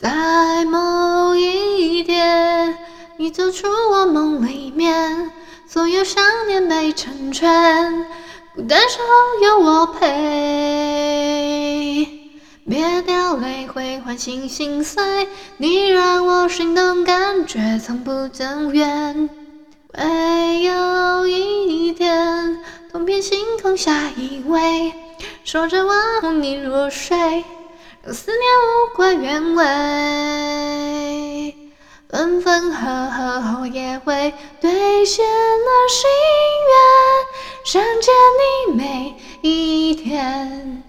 在某一天，你走出我梦里面，所有想念被成全，孤单时候有我陪。别掉泪会唤醒心碎，你让我心动，感觉从不曾远。唯有一天，东边星空下依偎，说着我哄你入睡。让思念无关原委，分分合合后也会兑现了心愿，想见你每一天。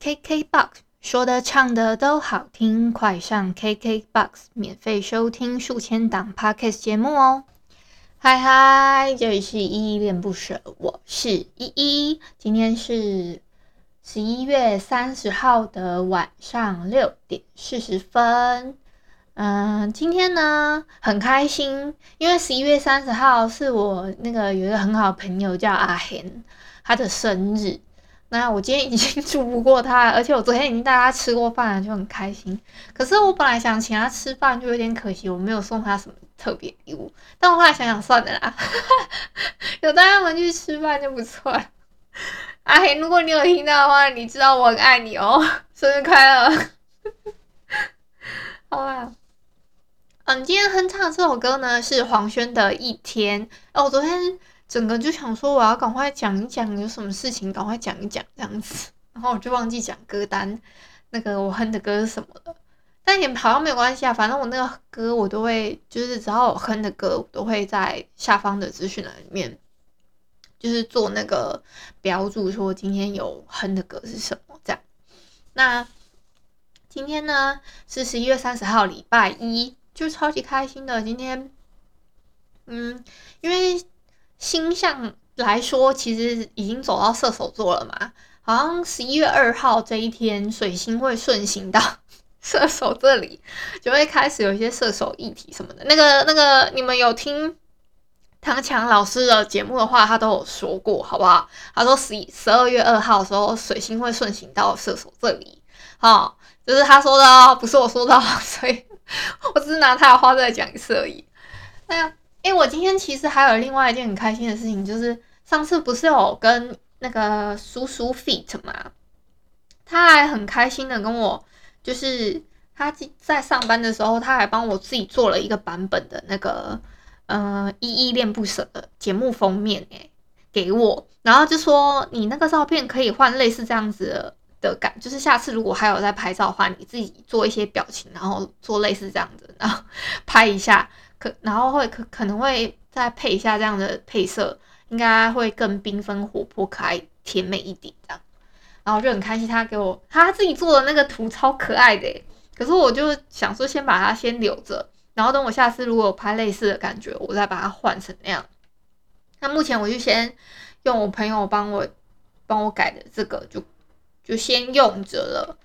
KKBOX 说的唱的都好听，快上 KKBOX 免费收听数千档 Podcast 节目哦！嗨嗨，这里是依依恋不舍，我是依依，今天是。十一月三十号的晚上六点四十分，嗯，今天呢很开心，因为十一月三十号是我那个有一个很好的朋友叫阿贤，他的生日。那我今天已经祝福过他，而且我昨天已经带他吃过饭了，就很开心。可是我本来想请他吃饭，就有点可惜，我没有送他什么特别礼物。但我后来想想，算了啦，有带他们去吃饭就不错了。阿黑，如果你有听到的话，你知道我很爱你哦，生日快乐！好啊，嗯，今天哼唱这首歌呢是黄轩的《一天》哦。我昨天整个就想说，我要赶快讲一讲有什么事情，赶快讲一讲这样子，然后我就忘记讲歌单，那个我哼的歌是什么了。但也好像没有关系啊，反正我那个歌我都会，就是只要我哼的歌，我都会在下方的资讯栏里面。就是做那个标注，说今天有哼的歌是什么这样。那今天呢是十一月三十号，礼拜一，就超级开心的。今天，嗯，因为星象来说，其实已经走到射手座了嘛。好像十一月二号这一天，水星会顺行到 射手这里，就会开始有一些射手议题什么的。那个、那个，你们有听？唐强老师的节目的话，他都有说过，好不好？他说十一十二月二号的时候，水星会顺行到射手这里，好，就是他说的哦，不是我说的，所以我只是拿他的话再讲一次而已。那诶、我今天其实还有另外一件很开心的事情，就是上次不是有跟那个叔叔 feat 嘛，他还很开心的跟我，就是他在上班的时候，他还帮我自己做了一个版本的那个。呃，依依恋不舍的节目封面诶，给我，然后就说你那个照片可以换类似这样子的，的感，就是下次如果还有在拍照的话，你自己做一些表情，然后做类似这样子，然后拍一下，可然后会可可能会再配一下这样的配色，应该会更缤纷、活泼、可爱、甜美一点这样。然后就很开心，他给我他自己做的那个图超可爱的，可是我就想说先把它先留着。然后等我下次如果有拍类似的感觉，我再把它换成那样。那目前我就先用我朋友帮我帮我改的这个就，就就先用着了。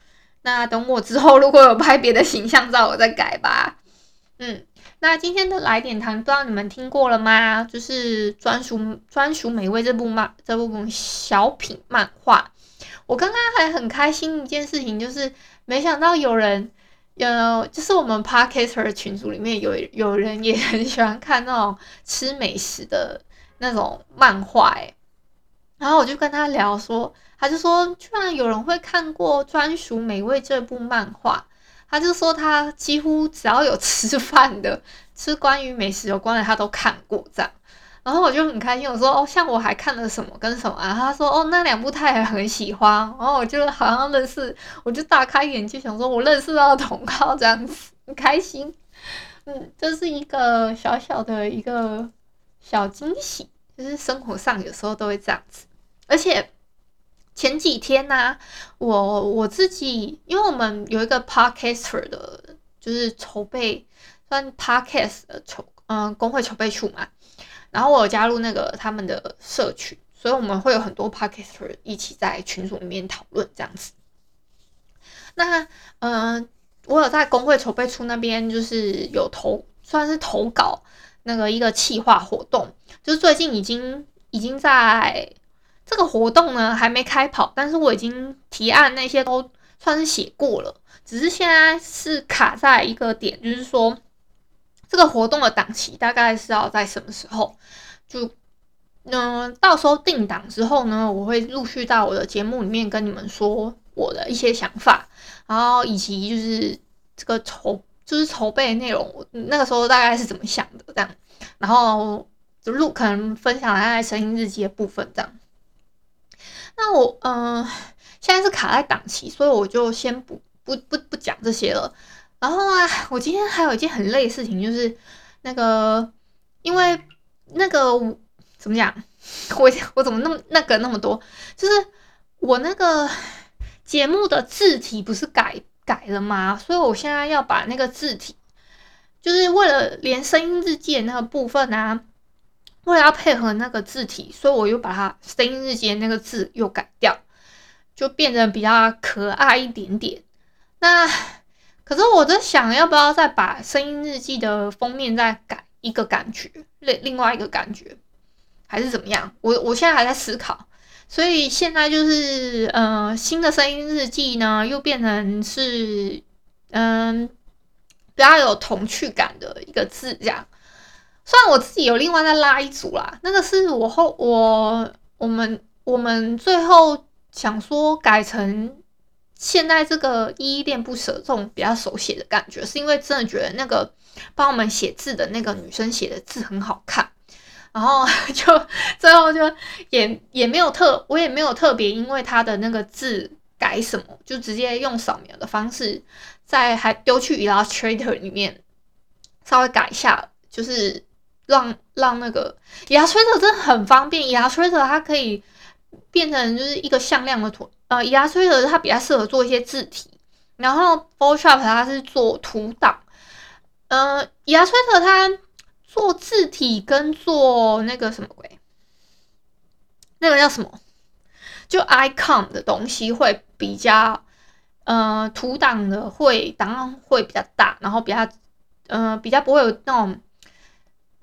那等我之后如果有拍别的形象照，我再改吧。嗯，那今天的来点糖，不知道你们听过了吗？就是专属专属美味这部漫这部小品漫画。我刚刚还很开心一件事情，就是没想到有人。有，就是我们 Podcaster 群组里面有有人也很喜欢看那种吃美食的那种漫画，诶，然后我就跟他聊说，他就说居然有人会看过专属美味这部漫画，他就说他几乎只要有吃饭的，吃关于美食有关的，他都看过这样。然后我就很开心，我说哦，像我还看了什么跟什么啊？他说哦，那两部他也很喜欢。然后我就好像认识，我就大开眼界，想说我认识到同好这样子，很开心。嗯，这是一个小小的一个小惊喜，就是生活上有时候都会这样子。而且前几天呢、我我自己，因为我们有一个 podcaster 的，就是筹备算 podcast 的筹，嗯，工会筹备处嘛。然后我有加入那个他们的社群，所以我们会有很多 podcaster 一起在群组里面讨论这样子。那嗯、我有在工会筹备处那边，就是有投，算是投稿那个一个企划活动，就是最近已经已经在。这个活动呢还没开跑，但是我已经提案那些都算是写过了，只是现在是卡在一个点，就是说这个活动的档期大概是要在什么时候？就嗯、到时候定档之后呢，我会陆续到我的节目里面跟你们说我的一些想法，然后以及就是这个筹就是筹备内容，那个时候大概是怎么想的这样，然后就录可能分享在声音日记的部分这样。那我嗯、呃，现在是卡在档期，所以我就先不不不不讲这些了。然后啊，我今天还有一件很累的事情，就是那个，因为那个怎么讲，我我怎么那么那个那么多？就是我那个节目的字体不是改改了吗？所以我现在要把那个字体，就是为了连声音日记的那个部分啊。为了要配合那个字体，所以我又把它声音日记的那个字又改掉，就变得比较可爱一点点。那可是我在想，要不要再把声音日记的封面再改一个感觉，另另外一个感觉，还是怎么样？我我现在还在思考。所以现在就是，呃，新的声音日记呢，又变成是，嗯、比较有童趣感的一个字这样。虽然我自己有另外再拉一组啦，那个是我后我我们我们最后想说改成现在这个依依恋不舍这种比较手写的感觉，是因为真的觉得那个帮我们写字的那个女生写的字很好看，然后 就最后就也也没有特我也没有特别因为她的那个字改什么，就直接用扫描的方式在还丢去 Illustrator 里面稍微改一下，就是。让让那个 Illustrator 真的很方便，Illustrator 它可以变成就是一个向量的图，呃，Illustrator 它比较适合做一些字体，然后 Photoshop 它是做图档，呃，Illustrator 它做字体跟做那个什么鬼，那个叫什么，就 icon 的东西会比较，呃，图档的会档案会比较大，然后比较，呃，比较不会有那种。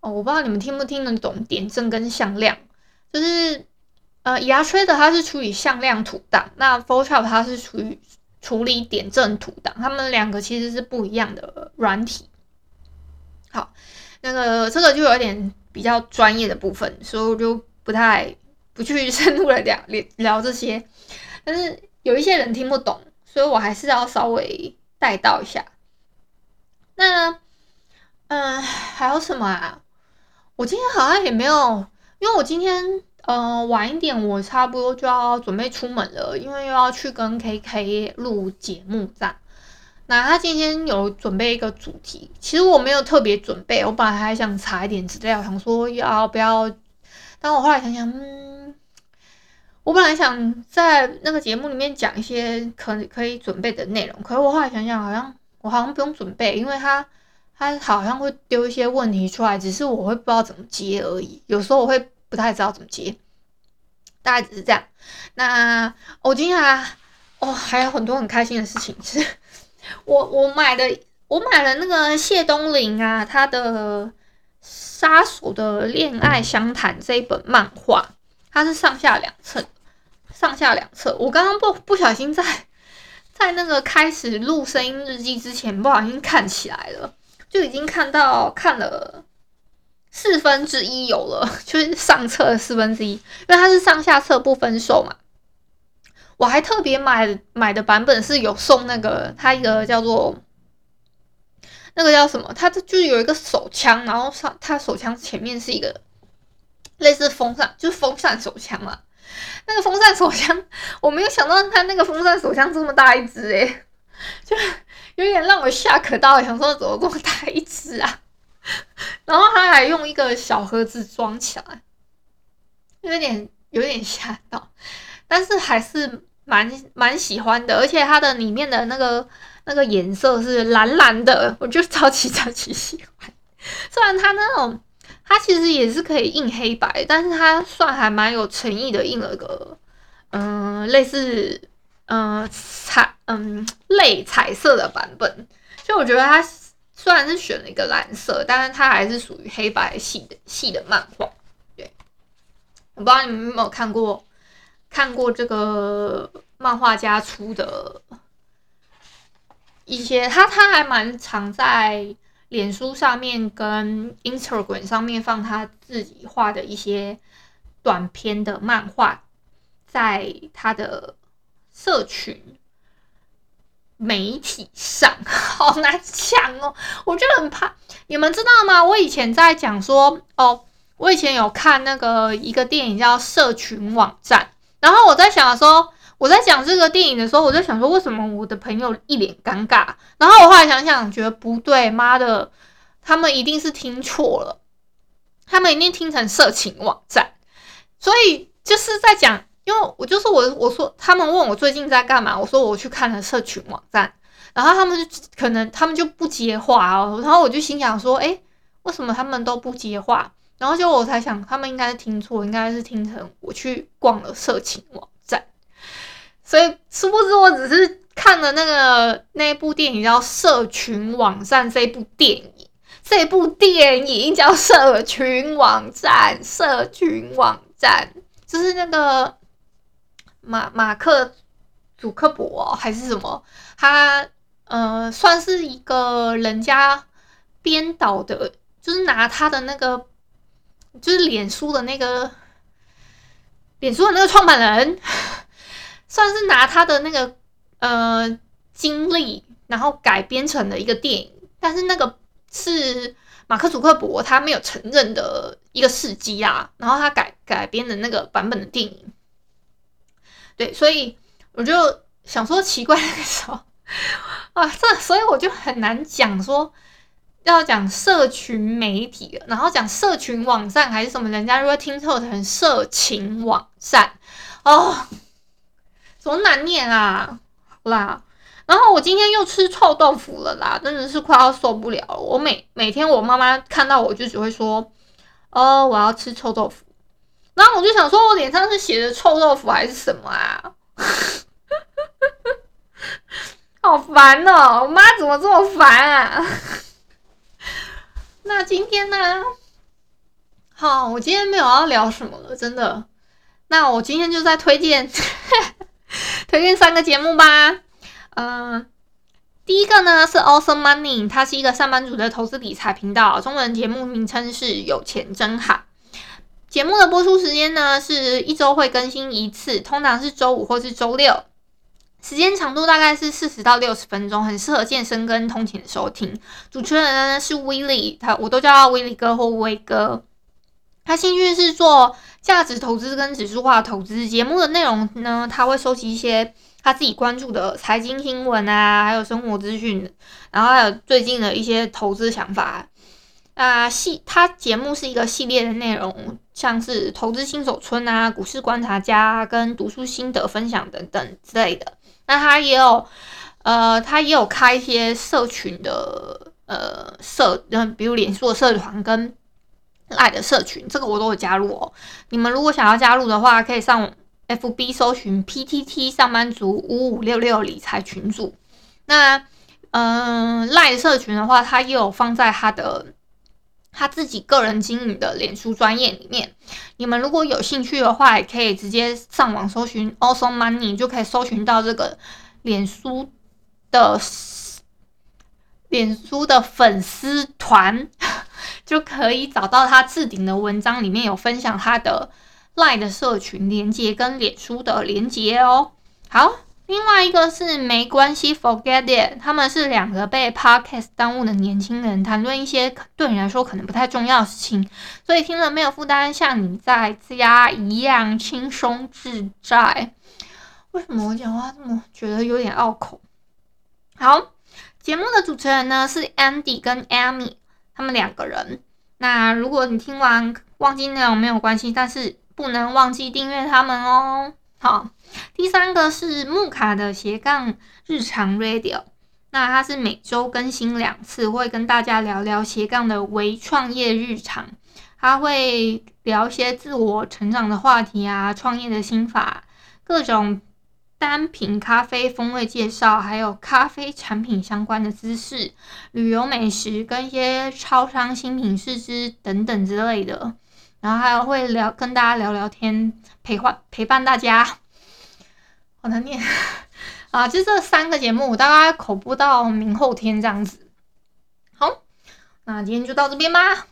哦，我不知道你们听不听得懂点阵跟向量，就是呃牙吹的它是处理向量图档，那 Photoshop 它是处于处理点阵图档，它们两个其实是不一样的软体。好，那个这个就有点比较专业的部分，所以我就不太不去深入的聊聊这些，但是有一些人听不懂，所以我还是要稍微带到一下。那嗯、还有什么啊？我今天好像也没有，因为我今天呃晚一点，我差不多就要准备出门了，因为又要去跟 KK 录节目这样。那他今天有准备一个主题，其实我没有特别准备，我本来还想查一点资料，想说要不要，但我后来想想，嗯，我本来想在那个节目里面讲一些可可以准备的内容，可是我后来想想，好像我好像不用准备，因为他。他好像会丢一些问题出来，只是我会不知道怎么接而已。有时候我会不太知道怎么接，大概只是这样。那我今天啊，哦，还有很多很开心的事情，是我我买的，我买了那个谢东霖啊，他的《杀手的恋爱相谈》这一本漫画，它是上下两册，上下两册。我刚刚不不小心在在那个开始录声音日记之前，不小心看起来了。就已经看到看了四分之一有了，就是上册的四分之一，因为它是上下册不分售嘛。我还特别买买的版本是有送那个，它一个叫做那个叫什么？它就是有一个手枪，然后上它手枪前面是一个类似风扇，就是风扇手枪嘛。那个风扇手枪，我没有想到它那个风扇手枪这么大一只诶，就。有点让我吓可到，想说怎么这么大一只啊？然后他还用一个小盒子装起来，有点有点吓到。但是还是蛮蛮喜欢的，而且它的里面的那个那个颜色是蓝蓝的，我就超级超级喜欢。虽然它那种它其实也是可以印黑白，但是它算还蛮有诚意的，印了个嗯、类似嗯、彩嗯类彩色的版本。就我觉得它虽然是选了一个蓝色，但是它还是属于黑白系的系的漫画。对，我不知道你们有没有看过。看过这个漫画家出的一些，他他还蛮常在脸书上面跟 Instagram 上面放他自己画的一些短篇的漫画，在他的社群媒体上，好难讲哦，我就很怕。你们知道吗？我以前在讲说，哦，我以前有看那个一个电影叫《社群网站》。然后我在想说，我在讲这个电影的时候，我就想说，为什么我的朋友一脸尴尬？然后我后来想想，觉得不对，妈的，他们一定是听错了，他们一定听成色情网站。所以就是在讲，因为我就是我，我说他们问我最近在干嘛，我说我去看了社群网站，然后他们就可能他们就不接话哦，然后我就心想说，诶，为什么他们都不接话？然后就我才想，他们应该是听错，应该是听成我去逛了色情网站，所以殊不知我只是看了那个那部电影叫《社群网站》这部电影，这部电影叫《社群网站》，社群网站就是那个马马克祖克伯还是什么，他呃算是一个人家编导的，就是拿他的那个。就是脸书的那个，脸书的那个创办人，算是拿他的那个呃经历，然后改编成了一个电影。但是那个是马克·祖克伯他没有承认的一个事迹啊，然后他改改编的那个版本的电影。对，所以我就想说奇怪，那个时候啊，这所以我就很难讲说。要讲社群媒体，然后讲社群网站还是什么？人家如果听错成色情网站哦，怎么难念啊？啦，然后我今天又吃臭豆腐了啦，真的是快要受不了了。我每每天我妈妈看到我就只会说：“哦，我要吃臭豆腐。”然后我就想说，我脸上是写的臭豆腐还是什么啊？好烦哦！我妈怎么这么烦啊？那今天呢？好，我今天没有要聊什么了，真的。那我今天就再推荐 推荐三个节目吧。嗯、第一个呢是 Awesome Money，它是一个上班族的投资理财频道，中文节目名称是有钱真好。节目的播出时间呢是一周会更新一次，通常是周五或是周六。时间长度大概是四十到六十分钟，很适合健身跟通勤的收听。主持人呢是威利，他我都叫他威利哥或威哥。他兴趣是做价值投资跟指数化投资。节目的内容呢，他会收集一些他自己关注的财经新闻啊，还有生活资讯，然后还有最近的一些投资想法。啊，系他节目是一个系列的内容，像是投资新手村啊、股市观察家跟读书心得分享等等之类的。那他也有，呃，他也有开一些社群的，呃，社，嗯，比如脸书的社团跟赖的社群，这个我都会加入哦。你们如果想要加入的话，可以上 FB 搜寻 PTT 上班族五五六六理财群组。那，嗯、呃，LINE 社群的话，他也有放在他的他自己个人经营的脸书专业里面。你们如果有兴趣的话，也可以直接上网搜寻 Awesome Money，就可以搜寻到这个脸书的脸书的粉丝团，就可以找到他置顶的文章，里面有分享他的 LINE 的社群连接跟脸书的连接哦。好。另外一个是没关系，Forget it。他们是两个被 Podcast 耽误的年轻人，谈论一些对你来说可能不太重要的事情，所以听了没有负担，像你在家一样轻松自在。为什么我讲话这么觉得有点拗口？好，节目的主持人呢是 Andy 跟 Amy，他们两个人。那如果你听完忘记内容没有关系，但是不能忘记订阅他们哦。好。第三个是木卡的斜杠日常 Radio，那它是每周更新两次，会跟大家聊聊斜杠的微创业日常。他会聊一些自我成长的话题啊，创业的心法，各种单品咖啡风味介绍，还有咖啡产品相关的知识、旅游美食跟一些超商新品试吃等等之类的。然后还有会聊跟大家聊聊天，陪伴陪伴大家。好难念 啊！就这三个节目，大概口播到明后天这样子。好，那今天就到这边吧。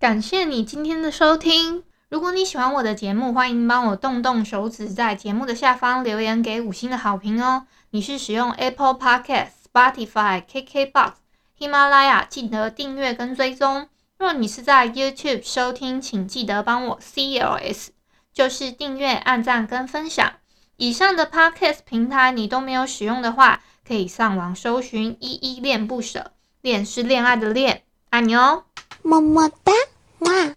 感谢你今天的收听。如果你喜欢我的节目，欢迎帮我动动手指，在节目的下方留言给五星的好评哦。你是使用 Apple Podcast、Spotify、KKBox、喜马拉雅，记得订阅跟追踪。若你是在 YouTube 收听，请记得帮我 CLS，就是订阅、按赞跟分享。以上的 Podcast 平台你都没有使用的话，可以上网搜寻“依依恋不舍”，恋是恋爱的恋，爱你哦。么么哒，哇！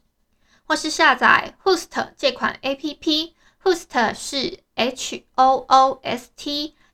或是下载 Hoost 这款 APP，Hoost 是 H O O S T，